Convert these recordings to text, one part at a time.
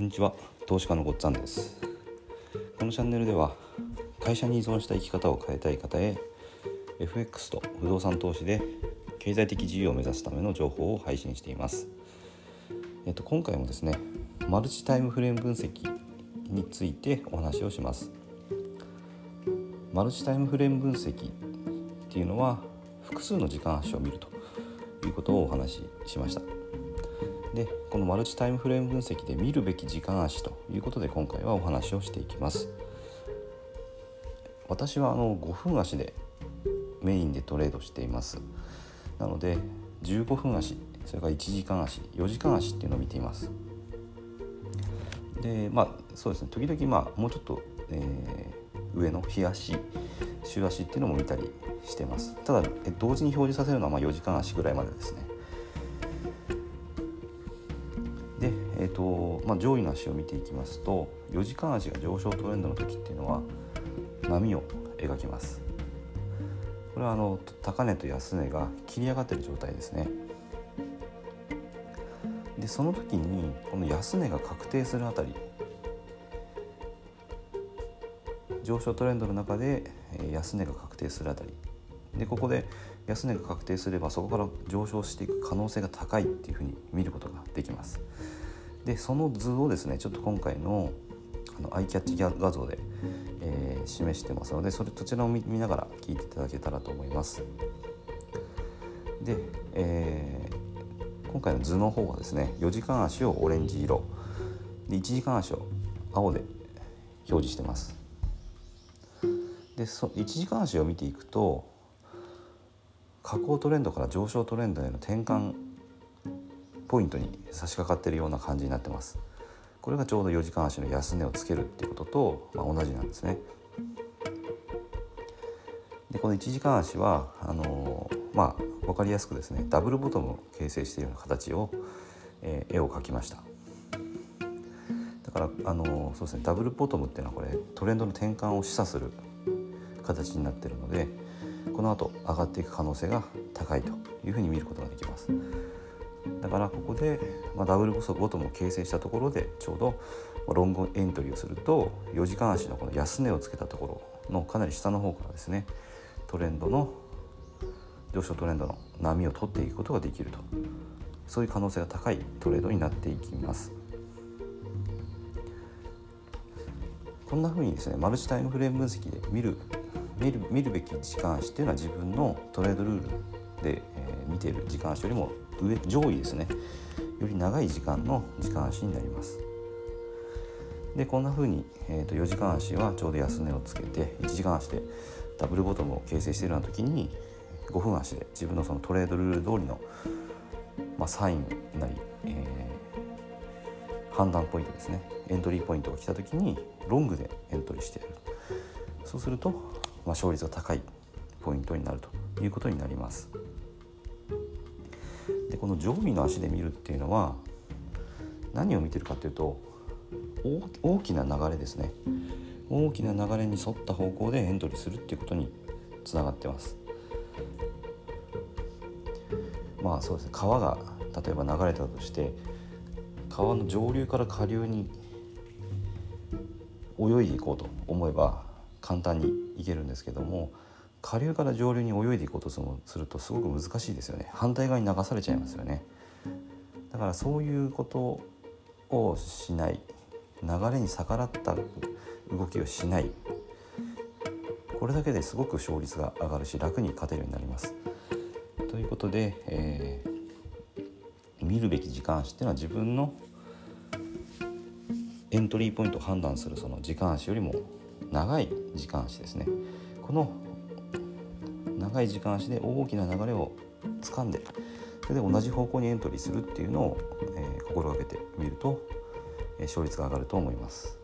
こんにちは。投資家のごっつぁんです。このチャンネルでは会社に依存した生き方を変えたい方へ FX と不動産投資で経済的自由を目指すための情報を配信しています。えっと今回もですねマルチタイムフレーム分析についてお話をします。マルチタイムフレーム分析っていうのは複数の時間足を見るということをお話ししました。でこのマルチタイムフレーム分析で見るべき時間足ということで今回はお話をしていきます。私はあの5分足でメインでトレードしています。なので15分足それから1時間足4時間足っていうのを見ています。でまあそうですね。時々まあもうちょっと、えー、上の日足週足っていうのも見たりしてます。ただ同時に表示させるのはま4時間足ぐらいまでですね。ーとまあ、上位の足を見ていきますと4時間足が上昇トレンドの時っていうのは波を描きます。これはあの高値と安値が切り上がってる状態ですね。でその時にこの安値が確定するあたり上昇トレンドの中で安値が確定するあたり。でここで安値が確定すればそこから上昇していく可能性が高いっていうふうに見ることができます。でその図をですねちょっと今回のあのアイキャッチ画像で、えー、示してますのでそれそちらを見ながら聞いていただけたらと思います。で、えー、今回の図の方はですね4時間足をオレンジ色。で1時間足を青で表示してます。でそ1時間足を見ていくと下降トレンドから上昇トレンドへの転換ポイントに差し掛かっているような感じになってます。これがちょうど4時間足の安値をつけるっていうことと、まあ、同じなんですね。でこの1時間足はあのー、まあ分かりやすくですねダブルボトムを形成しているような形を、えー、絵を描きました。だからあのー、そうですねダブルボトムっていうのはこれトレンドの転換を示唆する形になっているのでこの後上がっていく可能性が高いというふうに見ることができます。だからここで、まあ、ダブルボトムを形成したところでちょうどロングエントリーをすると4時間足のこの安値をつけたところのかなり下の方からですねトレンドの上昇トレンドの波を取っていくことができると。そういう可能性が高いトレードになっていきます。こんな風にですねマルチタイムフレーム分析で見る見る見るべき時間足っていうのは自分のトレードルールで、えー、見ている時間足よりも上上位ですね。より長い時間の時間足になります。でこんな風に、えーと、4時間足はちょうど安値をつけて1時間足でダブルボトムを形成しているような時に5分足で自分のそのトレードルール通りの、まあ、サインなり、えー、判断ポイントですね。エントリーポイントが来た時にロングでエントリーしてやる。そうするとまあ、勝率が高いポイントになると。いうことになります。でこの上位の足で見るっていうのは何を見てるかというと大きな流れですね。大きな流れに沿った方向でエントリーするっていうことにつながってます。まあそうですね。川が例えば流れたとして川の上流から下流に泳いでいこうと思えば簡単にいけるんですけども下流から上流に泳いでいこうとするとすごく難しいですよね。反対側に流されちゃいますよね。だからそういうことをしない。流れに逆らった動きをしない。これだけですごく勝率が上がるし楽に勝てるようになります。ということで、えー、見るべき時間足っていうのは自分のエントリーポイントを判断するその時間足よりも長い時間足ですね。この長い時間足で大きな流れを掴んでそれで同じ方向にエントリーするっていうのを、えー、心がけてみると、えー、勝率が上がると思います。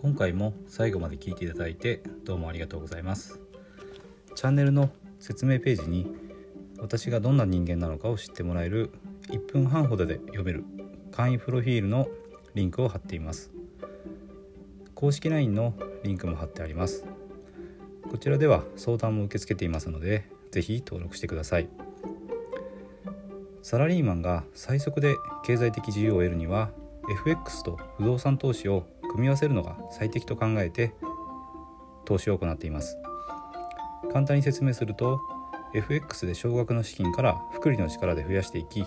今回も最後まで聞いていただいてどうもありがとうございます。チャンネルの説明ページに私がどんな人間なのかを知ってもらえる1分半ほどで読める簡易プロフィールのリンクを貼っています。公式 LINE のリンクも貼ってあります。こちらでは相談も受け付けていますので是非登録してください。サラリーマンが最速で経済的自由を得るには FX と不動産投資を組み合わせるのが最適と考えて投資を行っています。簡単に説明すると FX で少額の資金から複利の力で増やしていき